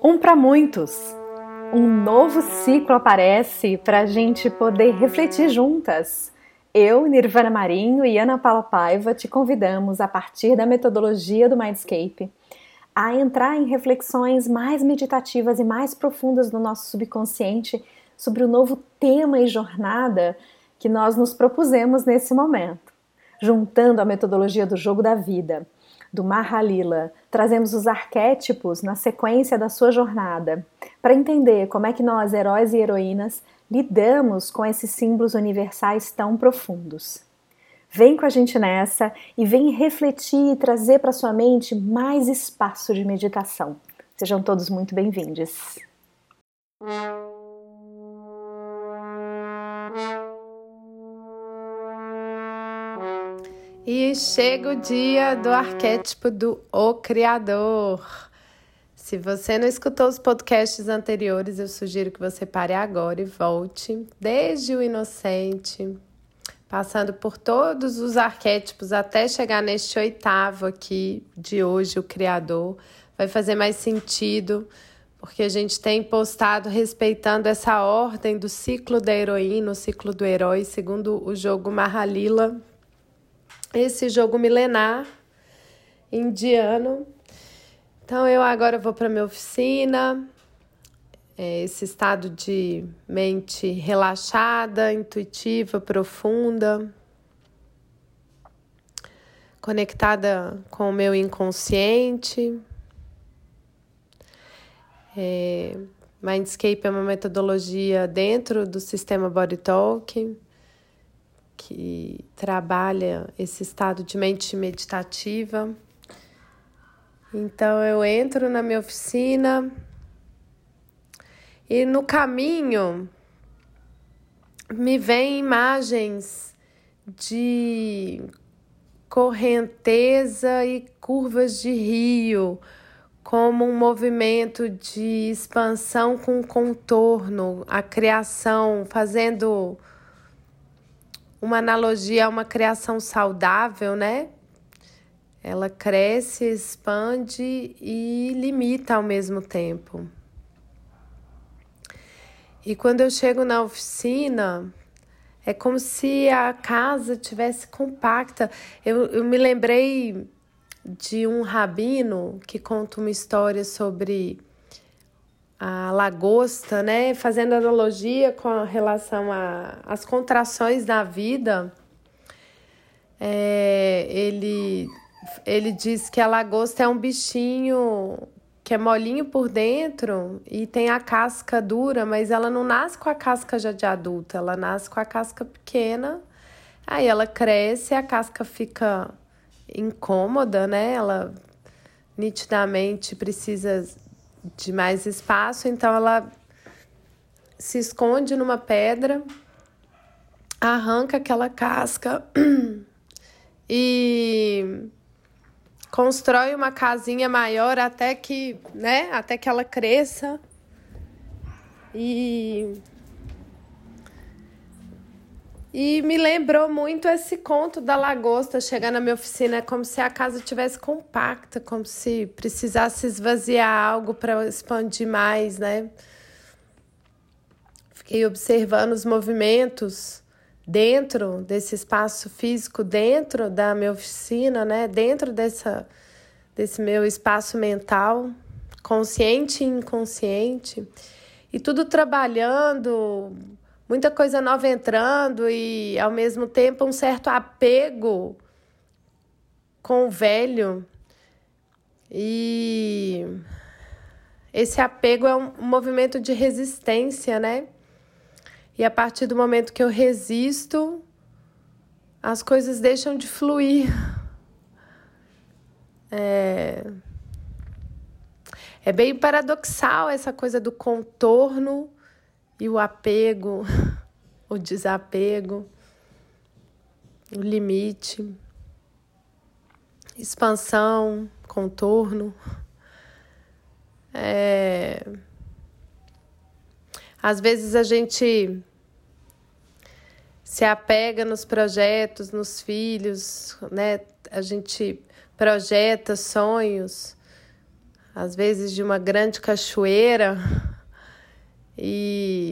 Um para muitos. Um novo ciclo aparece para a gente poder refletir juntas. Eu, Nirvana Marinho e Ana Paula Paiva te convidamos, a partir da metodologia do Mindscape, a entrar em reflexões mais meditativas e mais profundas do nosso subconsciente sobre o novo tema e jornada que nós nos propusemos nesse momento, juntando a metodologia do jogo da vida do Mahalila, trazemos os arquétipos na sequência da sua jornada, para entender como é que nós, heróis e heroínas, lidamos com esses símbolos universais tão profundos. Vem com a gente nessa e vem refletir e trazer para sua mente mais espaço de meditação. Sejam todos muito bem-vindos. E chega o dia do arquétipo do O Criador. Se você não escutou os podcasts anteriores, eu sugiro que você pare agora e volte, desde o inocente, passando por todos os arquétipos até chegar neste oitavo aqui de hoje, o Criador. Vai fazer mais sentido, porque a gente tem postado respeitando essa ordem do ciclo da heroína, o ciclo do herói, segundo o jogo Mahalila, esse jogo milenar indiano. Então eu agora vou para minha oficina, é, esse estado de mente relaxada, intuitiva, profunda, conectada com o meu inconsciente. É, Mindscape é uma metodologia dentro do sistema Body Talk que trabalha esse estado de mente meditativa. Então eu entro na minha oficina e no caminho me vêm imagens de correnteza e curvas de rio, como um movimento de expansão com contorno, a criação, fazendo uma analogia a uma criação saudável, né? Ela cresce, expande e limita ao mesmo tempo. E quando eu chego na oficina, é como se a casa tivesse compacta. Eu, eu me lembrei de um rabino que conta uma história sobre a lagosta, né? Fazendo analogia com relação às contrações da vida, é, ele, ele diz que a lagosta é um bichinho que é molinho por dentro e tem a casca dura, mas ela não nasce com a casca já de adulta, ela nasce com a casca pequena, aí ela cresce, a casca fica incômoda, né? Ela nitidamente precisa de mais espaço, então ela se esconde numa pedra, arranca aquela casca e constrói uma casinha maior até que, né, até que ela cresça. E e me lembrou muito esse conto da lagosta chegar na minha oficina, é como se a casa tivesse compacta, como se precisasse esvaziar algo para expandir mais, né? Fiquei observando os movimentos dentro desse espaço físico, dentro da minha oficina, né? Dentro dessa desse meu espaço mental, consciente e inconsciente, e tudo trabalhando muita coisa nova entrando e ao mesmo tempo um certo apego com o velho. E esse apego é um movimento de resistência, né? E a partir do momento que eu resisto, as coisas deixam de fluir. É, é bem paradoxal essa coisa do contorno e o apego, o desapego, o limite, expansão, contorno. É... Às vezes a gente se apega nos projetos, nos filhos, né? A gente projeta sonhos, às vezes de uma grande cachoeira, e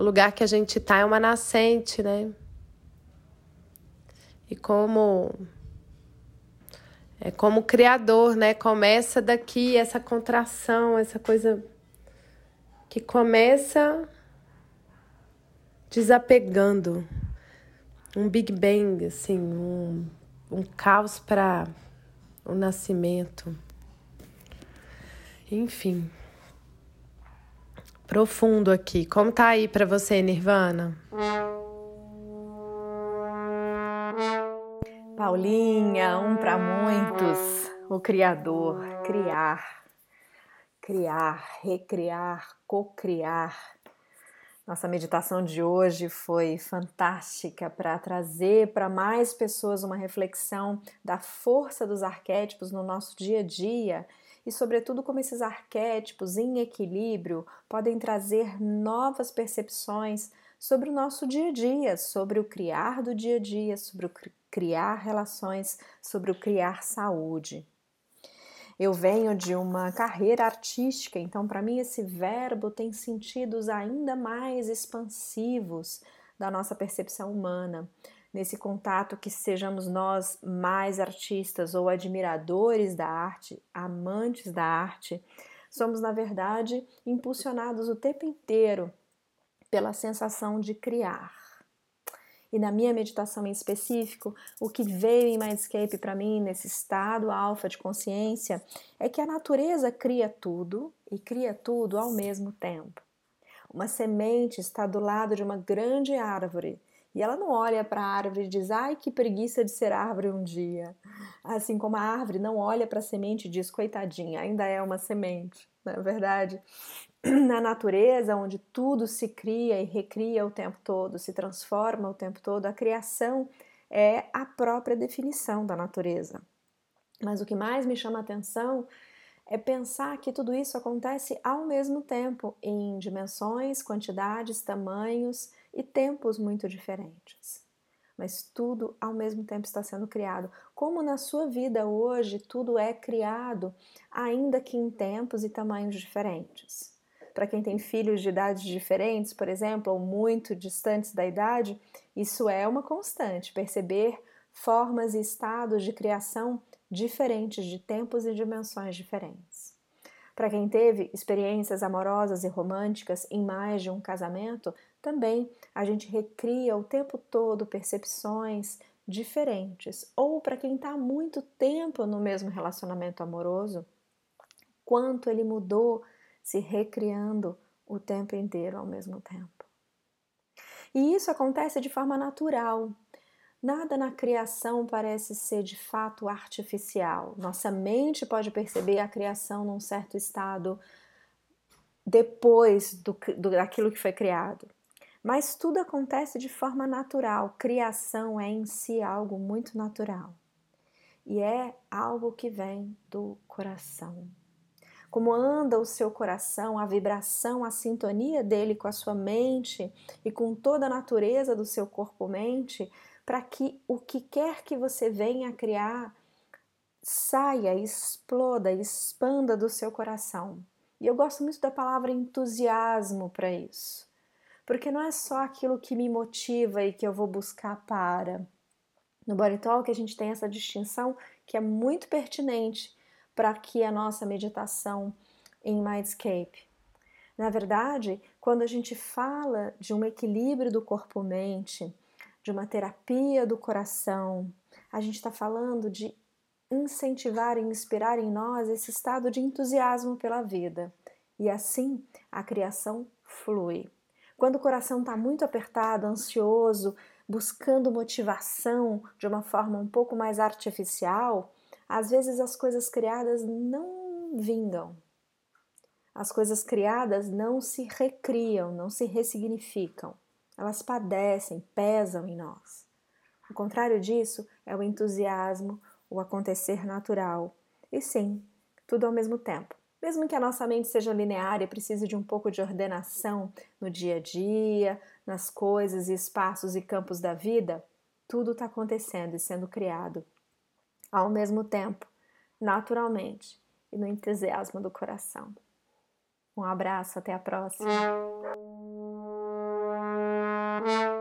o lugar que a gente está é uma nascente, né? E como é como criador, né? Começa daqui essa contração, essa coisa que começa desapegando, um Big Bang, assim, um, um caos para o nascimento. Enfim. Profundo aqui. Como tá aí para você, Nirvana? Paulinha, um para muitos, o Criador, criar, criar, recriar, cocriar nossa meditação de hoje foi fantástica para trazer para mais pessoas uma reflexão da força dos arquétipos no nosso dia a dia e, sobretudo, como esses arquétipos em equilíbrio podem trazer novas percepções sobre o nosso dia a dia, sobre o criar do dia a dia, sobre o criar relações, sobre o criar saúde. Eu venho de uma carreira artística, então para mim esse verbo tem sentidos ainda mais expansivos da nossa percepção humana. Nesse contato que sejamos nós mais artistas ou admiradores da arte, amantes da arte, somos na verdade impulsionados o tempo inteiro pela sensação de criar e na minha meditação em específico, o que veio em Mindscape para mim, nesse estado alfa de consciência, é que a natureza cria tudo e cria tudo ao mesmo tempo. Uma semente está do lado de uma grande árvore e ela não olha para a árvore e diz: ai, que preguiça de ser árvore um dia. Assim como a árvore não olha para a semente e diz: coitadinha, ainda é uma semente, não é verdade? na natureza, onde tudo se cria e recria o tempo todo, se transforma o tempo todo, a criação é a própria definição da natureza. Mas o que mais me chama a atenção é pensar que tudo isso acontece ao mesmo tempo, em dimensões, quantidades, tamanhos e tempos muito diferentes. Mas tudo ao mesmo tempo está sendo criado. Como na sua vida hoje tudo é criado, ainda que em tempos e tamanhos diferentes para quem tem filhos de idades diferentes, por exemplo, ou muito distantes da idade, isso é uma constante, perceber formas e estados de criação diferentes, de tempos e dimensões diferentes. Para quem teve experiências amorosas e românticas em mais de um casamento, também a gente recria o tempo todo percepções diferentes. Ou para quem está muito tempo no mesmo relacionamento amoroso, quanto ele mudou se recriando o tempo inteiro ao mesmo tempo. E isso acontece de forma natural. Nada na criação parece ser de fato artificial. Nossa mente pode perceber a criação num certo estado depois do, do, daquilo que foi criado. Mas tudo acontece de forma natural. Criação é em si algo muito natural. E é algo que vem do coração como anda o seu coração, a vibração, a sintonia dele com a sua mente e com toda a natureza do seu corpo-mente, para que o que quer que você venha criar saia, exploda, expanda do seu coração. E eu gosto muito da palavra entusiasmo para isso, porque não é só aquilo que me motiva e que eu vou buscar para. No Body Talk a gente tem essa distinção que é muito pertinente para que a nossa meditação em Mindscape. Na verdade, quando a gente fala de um equilíbrio do corpo-mente, de uma terapia do coração, a gente está falando de incentivar e inspirar em nós esse estado de entusiasmo pela vida. E assim a criação flui. Quando o coração está muito apertado, ansioso, buscando motivação de uma forma um pouco mais artificial, às vezes as coisas criadas não vingam. As coisas criadas não se recriam, não se ressignificam. Elas padecem, pesam em nós. O contrário disso é o entusiasmo, o acontecer natural. E sim, tudo ao mesmo tempo. Mesmo que a nossa mente seja linear e precise de um pouco de ordenação no dia a dia, nas coisas e espaços e campos da vida, tudo está acontecendo e sendo criado ao mesmo tempo, naturalmente e no entusiasmo do coração. Um abraço, até a próxima. Música